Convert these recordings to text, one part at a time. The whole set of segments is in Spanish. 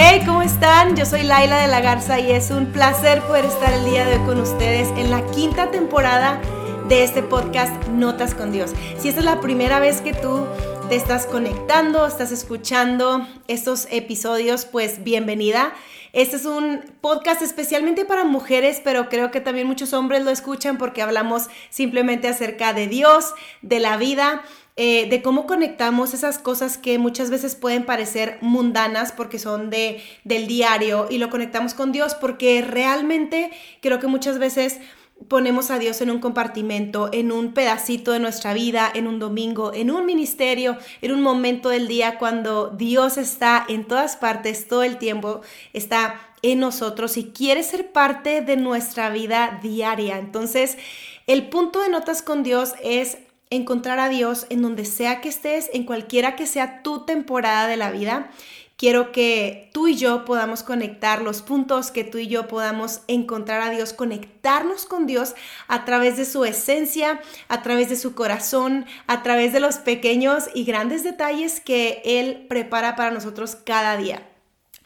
Hey, ¿cómo están? Yo soy Laila de la Garza y es un placer poder estar el día de hoy con ustedes en la quinta temporada de este podcast Notas con Dios. Si esta es la primera vez que tú te estás conectando, estás escuchando estos episodios, pues bienvenida. Este es un podcast especialmente para mujeres, pero creo que también muchos hombres lo escuchan porque hablamos simplemente acerca de Dios, de la vida, eh, de cómo conectamos esas cosas que muchas veces pueden parecer mundanas porque son de, del diario y lo conectamos con Dios porque realmente creo que muchas veces ponemos a Dios en un compartimento, en un pedacito de nuestra vida, en un domingo, en un ministerio, en un momento del día cuando Dios está en todas partes, todo el tiempo, está en nosotros y quiere ser parte de nuestra vida diaria. Entonces, el punto de notas con Dios es encontrar a Dios en donde sea que estés, en cualquiera que sea tu temporada de la vida Quiero que tú y yo podamos conectar los puntos, que tú y yo podamos encontrar a Dios, conectarnos con Dios a través de su esencia, a través de su corazón, a través de los pequeños y grandes detalles que Él prepara para nosotros cada día.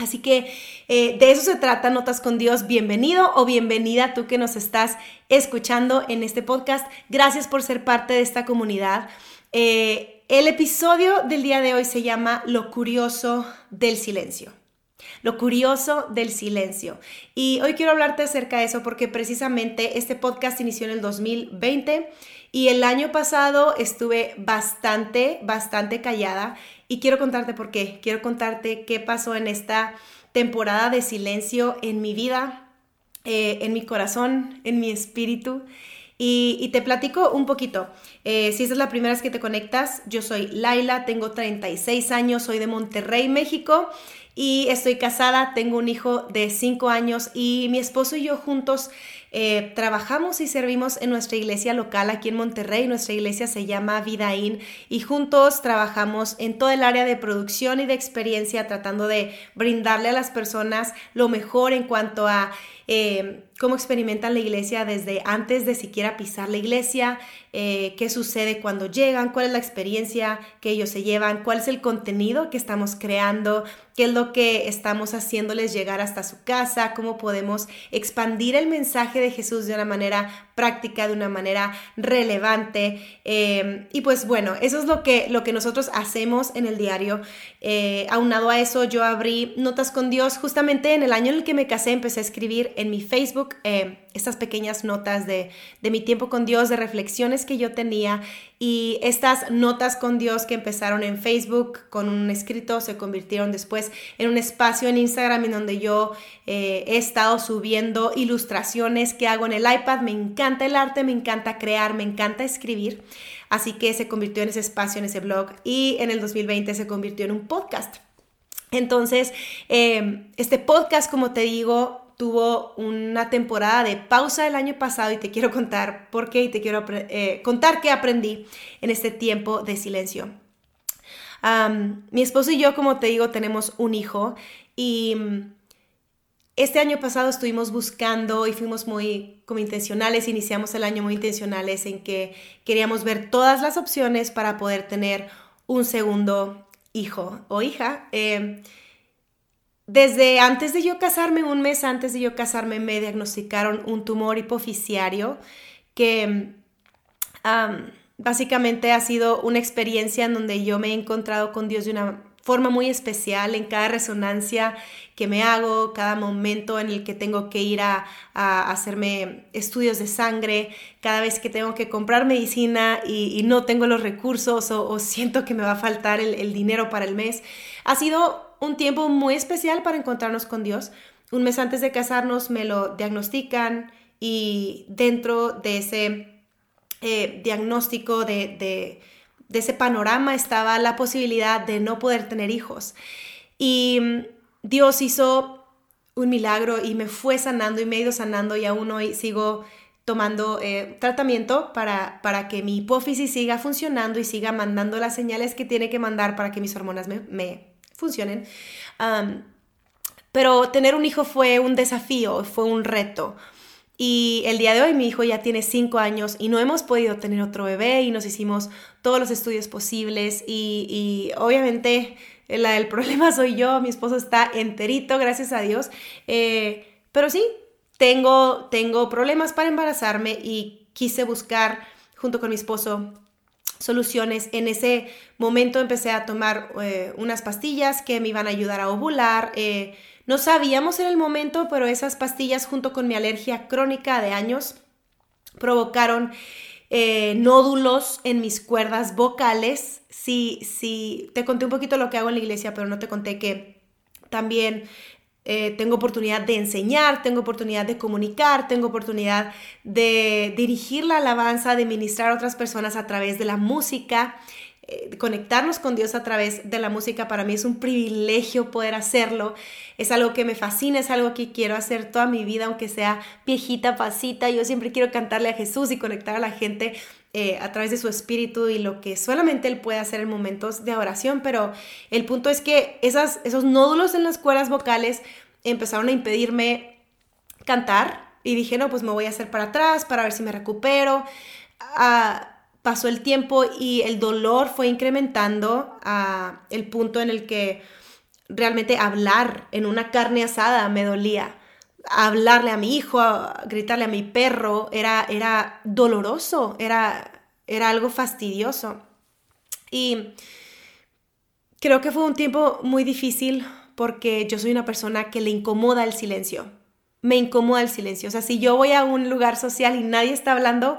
Así que eh, de eso se trata Notas con Dios. Bienvenido o bienvenida tú que nos estás escuchando en este podcast. Gracias por ser parte de esta comunidad. Eh, el episodio del día de hoy se llama Lo curioso del silencio. Lo curioso del silencio. Y hoy quiero hablarte acerca de eso porque precisamente este podcast inició en el 2020 y el año pasado estuve bastante, bastante callada y quiero contarte por qué. Quiero contarte qué pasó en esta temporada de silencio en mi vida, eh, en mi corazón, en mi espíritu. Y, te platico un poquito. Eh, si esa es la primera vez que te conectas, yo soy Laila, tengo 36 años, soy de Monterrey, México y estoy casada, tengo un hijo de 5 años y mi esposo y yo juntos eh, trabajamos y servimos en nuestra iglesia local aquí en Monterrey. Nuestra iglesia se llama Vidaín y juntos trabajamos en todo el área de producción y de experiencia tratando de brindarle a las personas lo mejor en cuanto a eh, cómo experimentan la iglesia desde antes de siquiera pisar la iglesia, eh, qué sucede cuando llegan, cuál es la experiencia que ellos se llevan, cuál es el contenido que estamos creando, qué es lo que estamos haciéndoles llegar hasta su casa, cómo podemos expandir el mensaje de Jesús de una manera práctica, de una manera relevante. Eh, y pues bueno, eso es lo que, lo que nosotros hacemos en el diario. Eh, aunado a eso, yo abrí Notas con Dios. Justamente en el año en el que me casé, empecé a escribir en mi Facebook eh, estas pequeñas notas de, de mi tiempo con Dios, de reflexiones que yo tenía. Y estas notas con Dios que empezaron en Facebook con un escrito se convirtieron después en un espacio en Instagram en donde yo he estado subiendo ilustraciones que hago en el iPad. Me encanta encanta el arte, me encanta crear, me encanta escribir. Así que se convirtió en ese espacio, en ese blog y en el 2020 se convirtió en un podcast. Entonces, em, este podcast, como te digo, tuvo una temporada de pausa el año pasado y te quiero contar por qué y te quiero eh, contar qué aprendí en este tiempo de silencio. mi esposo y yo, como te digo, tenemos un hijo y este año pasado estuvimos buscando y fuimos muy como intencionales, iniciamos el año muy intencionales en que queríamos ver todas las opciones para poder tener un segundo hijo o hija. Eh, desde antes de yo casarme, un mes antes de yo casarme, me diagnosticaron un tumor hipoficiario que básicamente ha sido una experiencia en donde yo me he encontrado con Dios de una forma muy especial en cada resonancia que me hago, cada momento en el que tengo que ir a, hacerme estudios de sangre, cada vez que tengo que comprar medicina y, no tengo los recursos o, siento que me va a faltar el, dinero para el mes. Ha sido un tiempo muy especial para encontrarnos con Dios. Un mes antes de casarnos me lo diagnostican y dentro de ese eh, diagnóstico de ese panorama estaba la posibilidad de no poder tener hijos. Y mm, Dios hizo un milagro y me fue sanando y me he ido sanando y aún hoy sigo tomando eh, tratamiento para, para que mi hipófisis siga funcionando y siga mandando las señales que tiene que mandar para que mis hormonas me, funcionen. pero tener un hijo fue un desafío, fue un reto, y el día de hoy mi hijo ya tiene cinco años y no hemos podido tener otro bebé y nos hicimos todos los estudios posibles y, obviamente la del problema soy yo, mi esposo está enterito, gracias a Dios. Eh, pero sí, tengo, tengo problemas para embarazarme y quise buscar junto con mi esposo soluciones. En ese momento empecé a tomar eh, unas pastillas que me iban a ayudar a ovular. Eh, no sabíamos en el momento, pero esas pastillas junto con mi alergia crónica de años provocaron eh, nódulos en mis cuerdas vocales. Sí, sí, te conté un poquito lo que hago en la iglesia, pero no te conté que también eh, tengo oportunidad de enseñar, tengo oportunidad de comunicar, tengo oportunidad de dirigir la alabanza, de ministrar a otras personas a través de la música. Eh, conectarnos con Dios a través de la música para mí es un privilegio poder hacerlo. Es algo que me fascina, es algo que quiero hacer toda mi vida, aunque sea viejita, pasita. Yo siempre quiero cantarle a Jesús y conectar a la gente eh, a través de su espíritu y lo que solamente Él puede hacer en momentos de oración, pero el punto es que esos nódulos en las cuerdas vocales empezaron a impedirme cantar y dije, no, pues me voy a hacer para atrás para ver si me recupero. Ah, pasó el tiempo y el dolor fue incrementando a el punto en el que realmente hablar en una carne asada me dolía hablarle a mi hijo, a gritarle a mi perro, era, era doloroso, era, era algo fastidioso. Y creo que fue un tiempo muy difícil porque yo soy una persona que le incomoda el silencio. Me incomoda el silencio. O sea, si yo voy a un lugar social y nadie está hablando,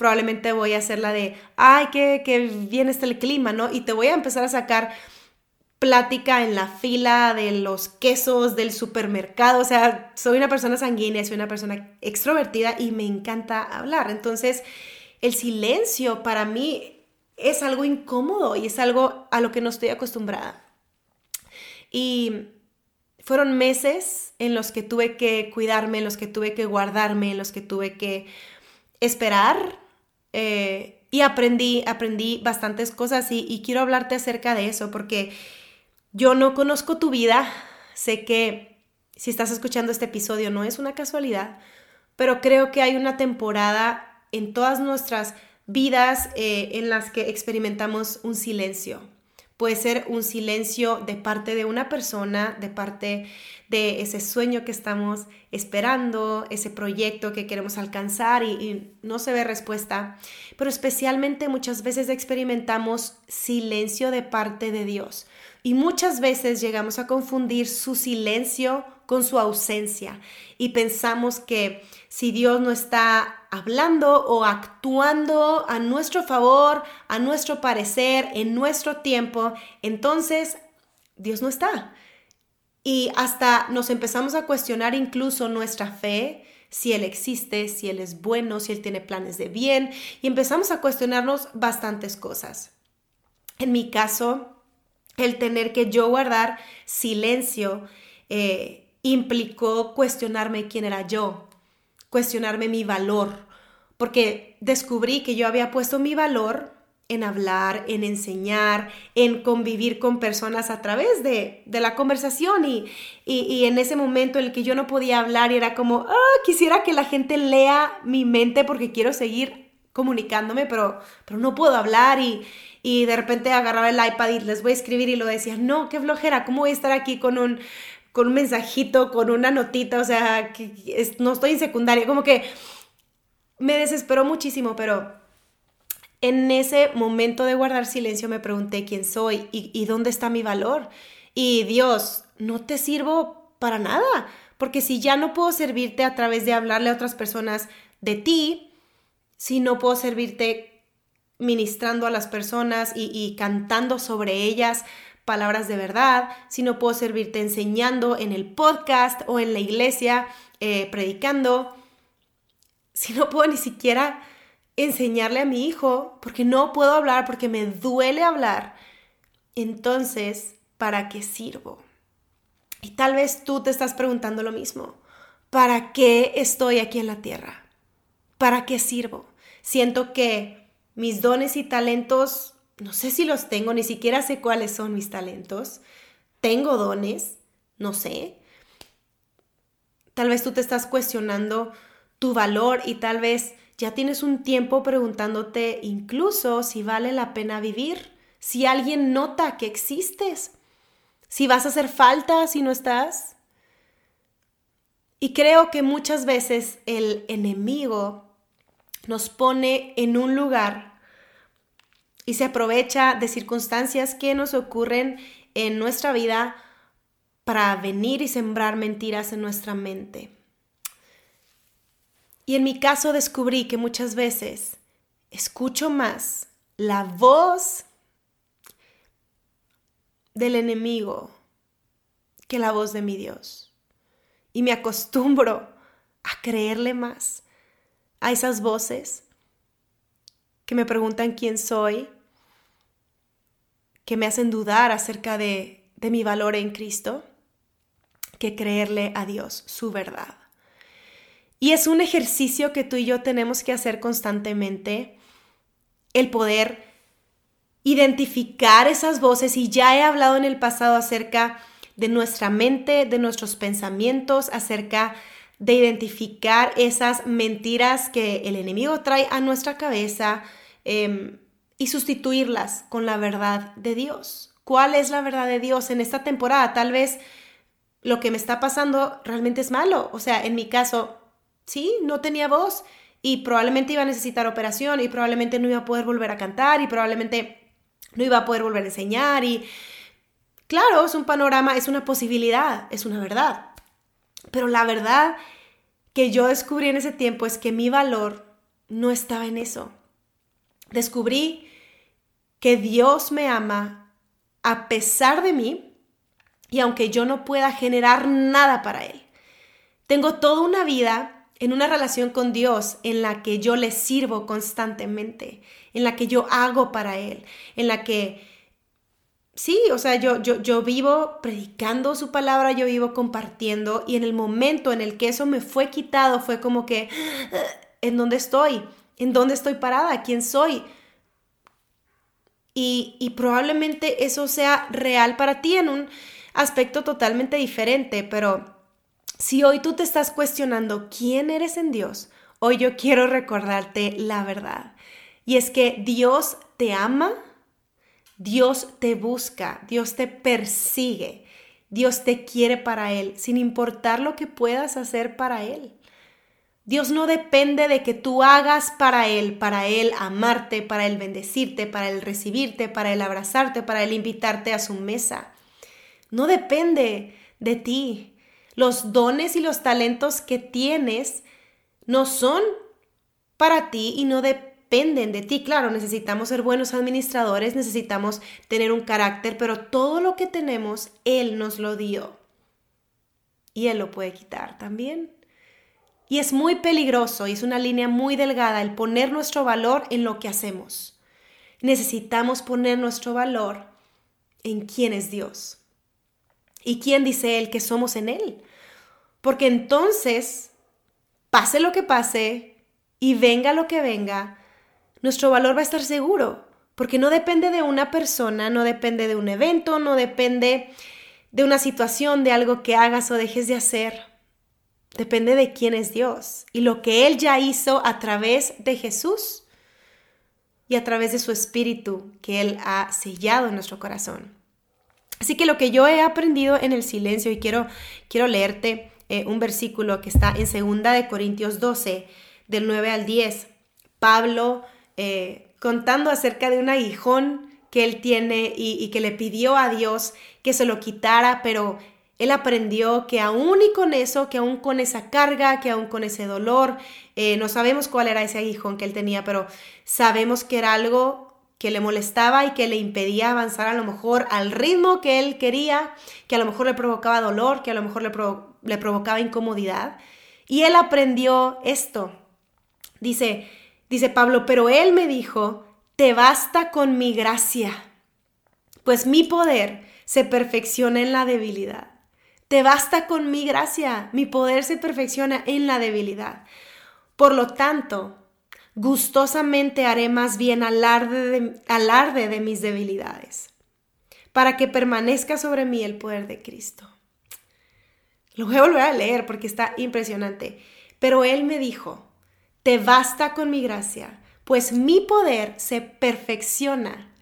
probablemente voy a hacer la de, ay, qué, qué bien está el clima, ¿no? Y te voy a empezar a sacar plática en la fila de los quesos del supermercado. O sea, soy una persona sanguínea, soy una persona extrovertida y me encanta hablar. Entonces, el silencio para mí es algo incómodo y es algo a lo que no estoy acostumbrada. Y fueron meses en los que tuve que cuidarme, en los que tuve que guardarme, en los que tuve que esperar. Eh, y aprendí, aprendí bastantes cosas y, y quiero hablarte acerca de eso porque yo no conozco tu vida, sé que si estás escuchando este episodio no es una casualidad, pero creo que hay una temporada en todas nuestras vidas eh, en las que experimentamos un silencio. Puede ser un silencio de parte de una persona, de parte de ese sueño que estamos esperando, ese proyecto que queremos alcanzar y, y, no se ve respuesta. Pero especialmente muchas veces experimentamos silencio de parte de Dios. Y muchas veces llegamos a confundir su silencio con su ausencia y pensamos que si Dios no está hablando o actuando a nuestro favor, a nuestro parecer, en nuestro tiempo, entonces Dios no está. Y hasta nos empezamos a cuestionar incluso nuestra fe, si Él existe, si Él es bueno, si Él tiene planes de bien, y empezamos a cuestionarnos bastantes cosas. En mi caso, el tener que yo guardar silencio eh, implicó cuestionarme quién era yo, cuestionarme mi valor, porque descubrí que yo había puesto mi valor en hablar, en enseñar, en convivir con personas a través de, la conversación y, y, en ese momento en el que yo no podía hablar y era como, ah, quisiera que la gente lea mi mente porque quiero seguir comunicándome, pero, pero no puedo hablar y, y de repente agarraba el iPad y les voy a escribir y lo decía, no, qué flojera, ¿cómo voy a estar aquí con un, con un mensajito, con una notita? O sea, que no estoy en secundaria, como que me desesperó muchísimo, pero en ese momento de guardar silencio me pregunté quién soy y dónde está mi valor. Y Dios, no te sirvo para nada, porque si ya no puedo servirte a través de hablarle a otras personas de ti, si no puedo servirte ministrando a las personas y, cantando sobre ellas palabras de verdad, si no puedo servirte enseñando en el podcast o en la iglesia, eh, predicando, si no puedo ni siquiera enseñarle a mi hijo, porque no puedo hablar, porque me duele hablar, entonces, ¿para qué sirvo? Y tal vez tú te estás preguntando lo mismo. ¿Para qué estoy aquí en la tierra? ¿Para qué sirvo? Siento que mis dones y talentos, no sé si los tengo, ni siquiera sé cuáles son mis talentos. Tengo dones, no sé. Tal vez tú te estás cuestionando tu valor y tal vez ya tienes un tiempo preguntándote incluso si vale la pena vivir, si alguien nota que existes. si vas a hacer falta si no estás. Y creo que muchas veces el enemigo nos pone en un lugar y se aprovecha de circunstancias que nos ocurren en nuestra vida para venir y sembrar mentiras en nuestra mente. Y en mi caso descubrí que muchas veces escucho más la voz del enemigo que la voz de mi Dios. Y me acostumbro a creerle más a esas voces que me preguntan quién soy, que me hacen dudar acerca de, de mi valor en Cristo, que creerle a Dios su verdad. Y es un ejercicio que tú y yo tenemos que hacer constantemente, el poder identificar esas voces y ya he hablado en el pasado acerca de nuestra mente, de nuestros pensamientos, acerca de identificar esas mentiras que el enemigo trae a nuestra cabeza em, y sustituirlas con la verdad de Dios. ¿Cuál es la verdad de Dios en esta temporada? Tal vez lo que me está pasando realmente es malo. O sea, en mi caso, sí, no tenía voz y probablemente iba a necesitar operación y probablemente no iba a poder volver a cantar y probablemente no iba a poder volver a enseñar y claro, es un panorama, es una posibilidad, es una verdad. Pero la verdad que yo descubrí en ese tiempo es que mi valor no estaba en eso. Descubrí que Dios me ama a pesar de mí y aunque yo no pueda generar nada para Él. Tengo toda una vida en una relación con Dios en la que yo le sirvo constantemente, en la que yo hago para Él, en la que sí, o sea, yo, yo, yo vivo predicando su palabra, yo vivo compartiendo y en el momento en el que eso me fue quitado fue como que, ¿en dónde estoy? ¿En dónde estoy parada? ¿Quién soy? Y, probablemente eso sea real para ti en un aspecto totalmente diferente, pero si hoy tú te estás cuestionando quién eres en Dios, hoy yo quiero recordarte la verdad. Y es que Dios te ama, Dios te busca, Dios te persigue, Dios te quiere para Él, sin importar lo que puedas hacer para Él. Dios no depende de que tú hagas para Él, para Él amarte, para Él bendecirte, para Él recibirte, para Él abrazarte, para Él invitarte a su mesa. No depende de ti. Los dones y los talentos que tienes no son para ti y no dependen de ti. Claro, necesitamos ser buenos administradores, necesitamos tener un carácter, pero todo lo que tenemos, Él nos lo dio. Y Él lo puede quitar también. Y es muy peligroso y es una línea muy delgada el poner nuestro valor en lo que hacemos. Necesitamos poner nuestro valor en quién es Dios y quién dice Él que somos en Él. Porque entonces, pase lo que pase y venga lo que venga, nuestro valor va a estar seguro, porque no depende de una persona, no depende de un evento, no depende de una situación, de algo que hagas o dejes de hacer. Depende de quién es Dios y lo que Él ya hizo a través de Jesús y a través de su Espíritu que Él ha sellado en nuestro corazón. Así que lo que yo he aprendido en el silencio, y quiero, quiero leerte eh, un versículo que está en 2 de Corintios 12, del 9 al 10. Pablo eh, contando acerca de un aguijón que él tiene y, que le pidió a Dios que se lo quitara, pero él aprendió que aún y con eso, que aún con esa carga, que aún con ese dolor, eh, no sabemos cuál era ese aguijón que él tenía, pero sabemos que era algo que le molestaba y que le impedía avanzar a lo mejor al ritmo que él quería, que a lo mejor le provocaba dolor, que a lo mejor le, le provocaba incomodidad. Y él aprendió esto. Dice, Dice Pablo, pero él me dijo, te basta con mi gracia, pues mi poder se perfecciona en la debilidad. Te basta con mi gracia, mi poder se perfecciona en la debilidad. Por lo tanto, gustosamente haré más bien alarde de, mis debilidades, para que permanezca sobre mí el poder de Cristo. Lo voy a volver a leer porque está impresionante. Pero él me dijo, te basta con mi gracia, pues mi poder se perfecciona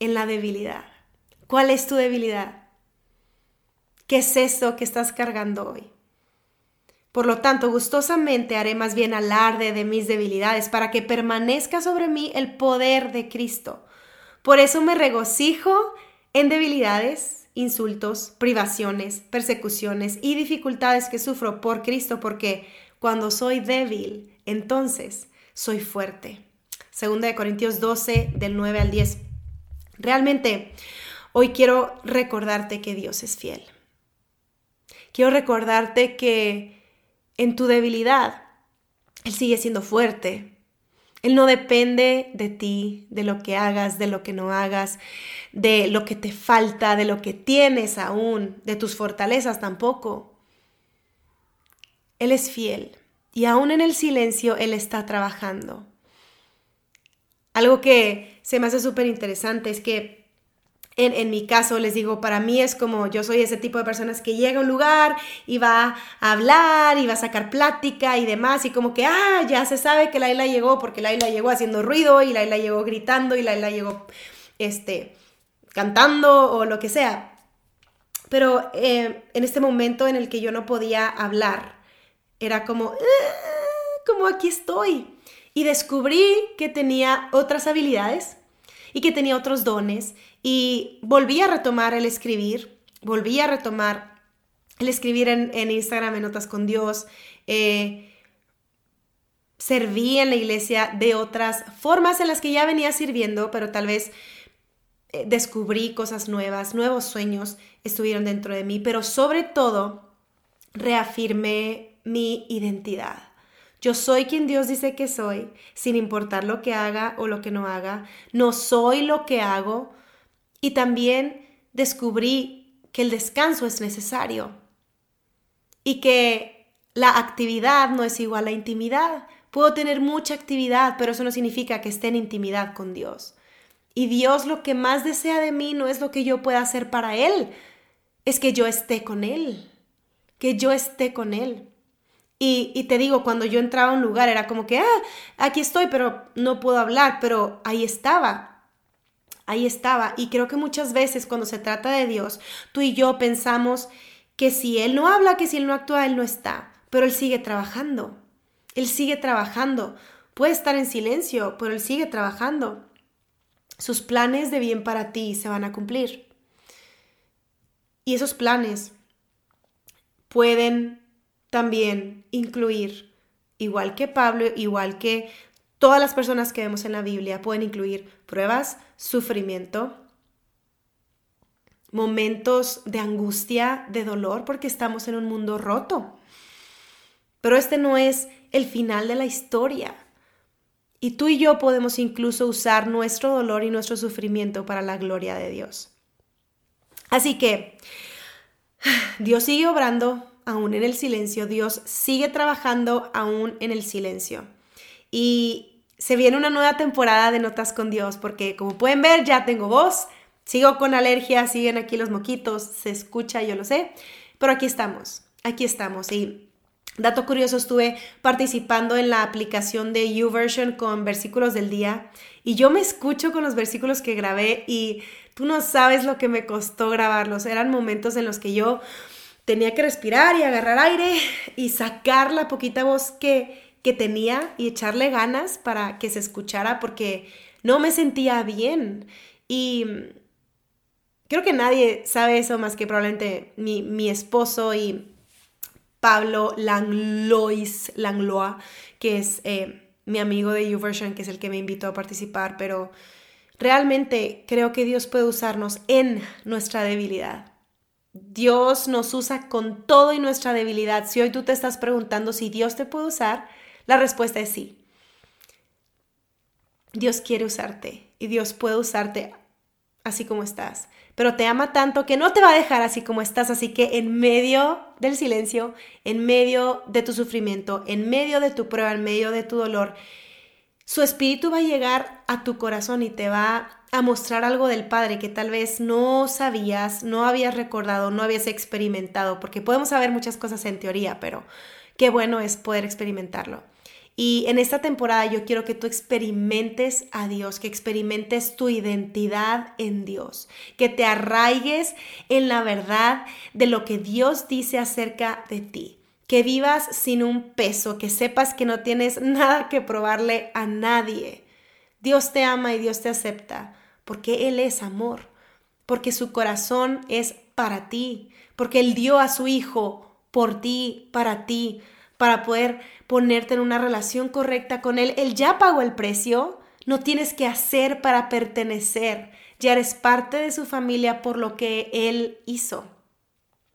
en la debilidad. ¿Cuál es tu debilidad? ¿Qué es eso que estás cargando hoy? Por lo tanto, gustosamente haré más bien alarde de mis debilidades para que permanezca sobre mí el poder de Cristo. Por eso me regocijo en debilidades, insultos, privaciones, persecuciones y dificultades que sufro por Cristo, porque cuando soy débil, entonces soy fuerte. Segunda de Corintios 12, del 9 al 10. Realmente, hoy quiero recordarte que Dios es fiel. Quiero recordarte que en tu debilidad, Él sigue siendo fuerte. Él no depende de ti, de lo que hagas, de lo que no hagas, de lo que te falta, de lo que tienes aún, de tus fortalezas tampoco. Él es fiel y aún en el silencio Él está trabajando. Algo que se me hace súper interesante es que en, mi caso, les digo, para mí es como yo soy ese tipo de personas que llega a un lugar y va a hablar y va a sacar plática y demás, y como que, ah, ya se sabe que Laila llegó porque Laila llegó haciendo ruido y Laila llegó gritando y Laila llegó, este, cantando o lo que sea. Pero eh, en este momento en el que yo no podía hablar, era como, ah, como aquí estoy. Y descubrí que tenía otras habilidades y que tenía otros dones y volví a retomar el escribir, volví a retomar el escribir en, Instagram, en Notas con Dios. Eh, serví en la iglesia de otras formas en las que ya venía sirviendo, pero tal vez eh, descubrí cosas nuevas, nuevos sueños estuvieron dentro de mí, pero sobre todo reafirmé mi identidad. Yo soy quien Dios dice que soy, sin importar lo que haga o lo que no haga. No soy lo que hago, y también descubrí que el descanso es necesario y que la actividad no es igual a intimidad. Puedo tener mucha actividad, pero eso no significa que esté en intimidad con Dios. Y Dios lo que más desea de mí no es lo que yo pueda hacer para Él, es que yo esté con Él, que yo esté con Él. Y, y, te digo, cuando yo entraba a un lugar era como que, ah, aquí estoy, pero no puedo hablar, pero ahí estaba ahí estaba. Y creo que muchas veces cuando se trata de Dios, tú y yo pensamos que si Él no habla, que si Él no actúa, Él no está. Pero Él sigue trabajando. Él sigue trabajando. Puede estar en silencio, pero Él sigue trabajando. Sus planes de bien para ti se van a cumplir. Y esos planes pueden también incluir, igual que Pablo, igual que todas las personas que vemos en la Biblia, pueden incluir pruebas, sufrimiento, momentos de angustia, de dolor, porque estamos en un mundo roto. Pero este no es el final de la historia. Y tú y yo podemos incluso usar nuestro dolor y nuestro sufrimiento para la gloria de Dios. Así que Dios sigue obrando aún en el silencio, Dios sigue trabajando aún en el silencio. Y se viene una nueva temporada de Notas con Dios, porque como pueden ver, ya tengo voz, sigo con alergia, siguen aquí los moquitos, se escucha, yo lo sé, pero aquí estamos, aquí estamos. Y dato curioso, estuve participando en la aplicación de YouVersion con versículos del día y yo me escucho con los versículos que grabé y tú no sabes lo que me costó grabarlos. Eran momentos en los que yo tenía que respirar y agarrar aire y sacar la poquita voz que que tenía y echarle ganas para que se escuchara porque no me sentía bien. Y creo que nadie sabe eso más que probablemente mi, esposo y Pablo Langlois, Langlois, que es eh, mi amigo de YouVersion, que es el que me invitó a participar, pero realmente creo que Dios puede usarnos en nuestra debilidad. Dios nos usa con todo y nuestra debilidad. Si hoy tú te estás preguntando si Dios te puede usar, la respuesta es sí. Dios quiere usarte y Dios puede usarte así como estás, pero te ama tanto que no te va a dejar así como estás, así que en medio del silencio, en medio de tu sufrimiento, en medio de tu prueba, en medio de tu dolor, su espíritu va a llegar a tu corazón y te va a mostrar algo del Padre que tal vez no sabías, no habías recordado, no habías experimentado, porque podemos saber muchas cosas en teoría, pero qué bueno es poder experimentarlo. Y en esta temporada yo quiero que tú experimentes a Dios, que experimentes tu identidad en Dios, que te arraigues en la verdad de lo que Dios dice acerca de ti, que vivas sin un peso, que sepas que no tienes nada que probarle a nadie. Dios te ama y Dios te acepta porque Él es amor, porque su corazón es para ti, porque Él dio a su Hijo por ti, para ti, para poder ponerte en una relación correcta con Él. Él ya pagó el precio, no tienes que hacer para pertenecer, ya eres parte de su familia por lo que Él hizo.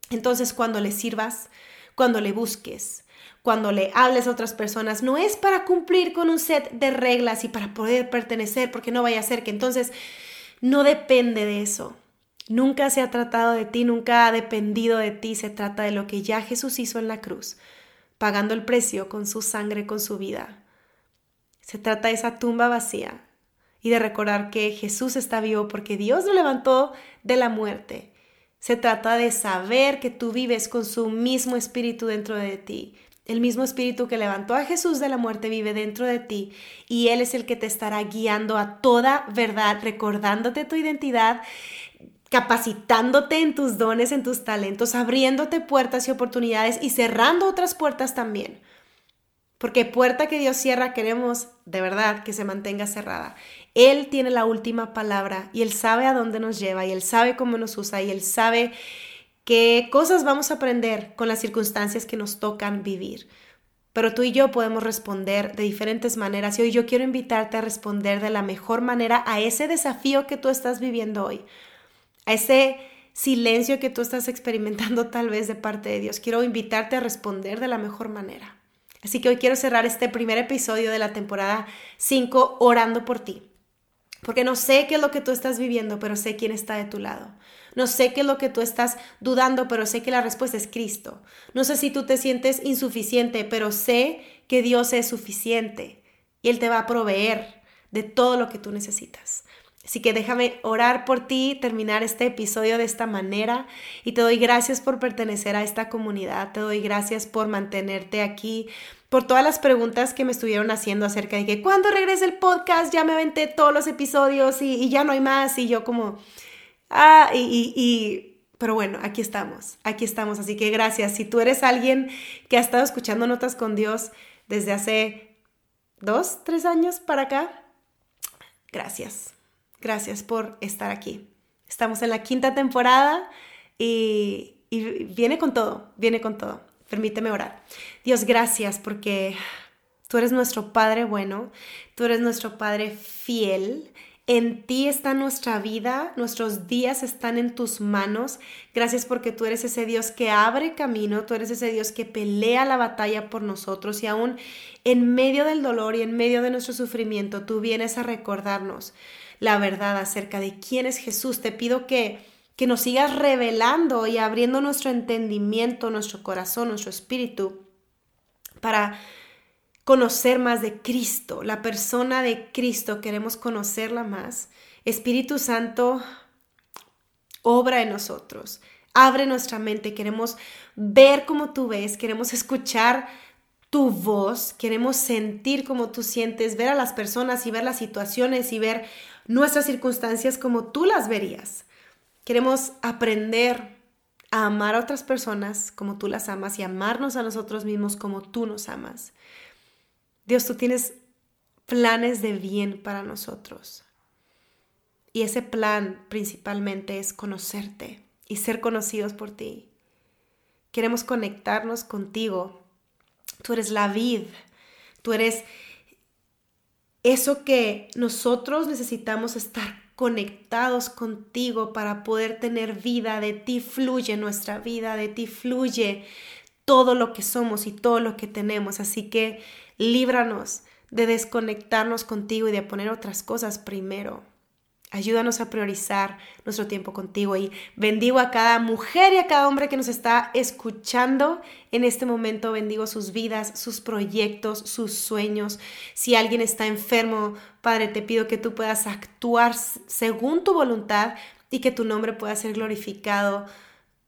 Entonces cuando le sirvas, cuando le busques, cuando le hables a otras personas, no es para cumplir con un set de reglas y para poder pertenecer, porque no vaya a ser que entonces no depende de eso. Nunca se ha tratado de ti, nunca ha dependido de ti, se trata de lo que ya Jesús hizo en la cruz pagando el precio con su sangre, con su vida. Se trata de esa tumba vacía y de recordar que Jesús está vivo porque Dios lo levantó de la muerte. Se trata de saber que tú vives con su mismo espíritu dentro de ti. El mismo espíritu que levantó a Jesús de la muerte vive dentro de ti y Él es el que te estará guiando a toda verdad, recordándote tu identidad capacitándote en tus dones, en tus talentos, abriéndote puertas y oportunidades y cerrando otras puertas también. Porque puerta que Dios cierra queremos de verdad que se mantenga cerrada. Él tiene la última palabra y Él sabe a dónde nos lleva y Él sabe cómo nos usa y Él sabe qué cosas vamos a aprender con las circunstancias que nos tocan vivir. Pero tú y yo podemos responder de diferentes maneras y hoy yo quiero invitarte a responder de la mejor manera a ese desafío que tú estás viviendo hoy a ese silencio que tú estás experimentando tal vez de parte de Dios. Quiero invitarte a responder de la mejor manera. Así que hoy quiero cerrar este primer episodio de la temporada 5 orando por ti. Porque no sé qué es lo que tú estás viviendo, pero sé quién está de tu lado. No sé qué es lo que tú estás dudando, pero sé que la respuesta es Cristo. No sé si tú te sientes insuficiente, pero sé que Dios es suficiente y Él te va a proveer de todo lo que tú necesitas. Así que déjame orar por ti, terminar este episodio de esta manera y te doy gracias por pertenecer a esta comunidad, te doy gracias por mantenerte aquí, por todas las preguntas que me estuvieron haciendo acerca de que cuando regrese el podcast ya me aventé todos los episodios y, ya no hay más y yo como, ah, y, y, pero bueno, aquí estamos, aquí estamos, así que gracias. Si tú eres alguien que ha estado escuchando Notas con Dios desde hace dos, tres años para acá, gracias Gracias por estar aquí. Estamos en la quinta temporada y, viene con todo, viene con todo. Permíteme orar. Dios, gracias porque tú eres nuestro Padre bueno, tú eres nuestro Padre fiel. En ti está nuestra vida, nuestros días están en tus manos. Gracias porque tú eres ese Dios que abre camino, tú eres ese Dios que pelea la batalla por nosotros y aún en medio del dolor y en medio de nuestro sufrimiento, tú vienes a recordarnos la verdad acerca de quién es Jesús. Te pido que, que nos sigas revelando y abriendo nuestro entendimiento, nuestro corazón, nuestro espíritu para conocer más de Cristo, la persona de Cristo, queremos conocerla más. Espíritu Santo, obra en nosotros, abre nuestra mente, queremos ver como tú ves, queremos escuchar tu voz, queremos sentir como tú sientes, ver a las personas y ver las situaciones y ver nuestras circunstancias como tú las verías. Queremos aprender a amar a otras personas como tú las amas y amarnos a nosotros mismos como tú nos amas. Dios, tú tienes planes de bien para nosotros. Y ese plan principalmente es conocerte y ser conocidos por ti. Queremos conectarnos contigo. Tú eres la vid, tú eres eso que nosotros necesitamos estar conectados contigo para poder tener vida, de ti fluye nuestra vida, de ti fluye todo lo que somos y todo lo que tenemos. Así que líbranos de desconectarnos contigo y de poner otras cosas primero. Ayúdanos a priorizar nuestro tiempo contigo y bendigo a cada mujer y a cada hombre que nos está escuchando en este momento. Bendigo sus vidas, sus proyectos, sus sueños. Si alguien está enfermo, Padre, te pido que tú puedas actuar según tu voluntad y que tu nombre pueda ser glorificado.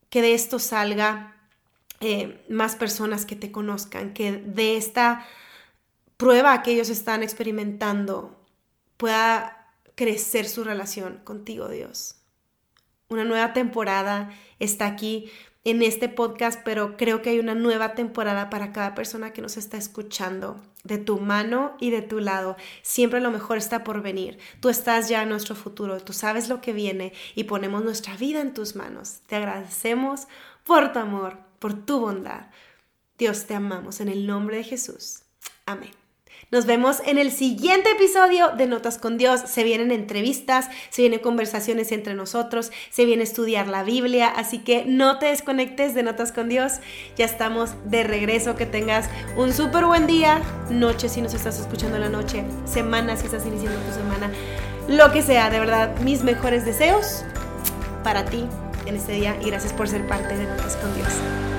Que de esto salga eh, más personas que te conozcan, que de esta prueba que ellos están experimentando pueda crecer su relación contigo, Dios. Una nueva temporada está aquí en este podcast, pero creo que hay una nueva temporada para cada persona que nos está escuchando, de tu mano y de tu lado. Siempre lo mejor está por venir. Tú estás ya en nuestro futuro, tú sabes lo que viene y ponemos nuestra vida en tus manos. Te agradecemos por tu amor, por tu bondad. Dios te amamos en el nombre de Jesús. Amén. Nos vemos en el siguiente episodio de Notas con Dios. Se vienen entrevistas, se vienen conversaciones entre nosotros, se viene estudiar la Biblia, así que no te desconectes de Notas con Dios. Ya estamos de regreso, que tengas un súper buen día, noche si nos estás escuchando en la noche, semana si estás iniciando tu semana, lo que sea, de verdad, mis mejores deseos para ti en este día y gracias por ser parte de Notas con Dios.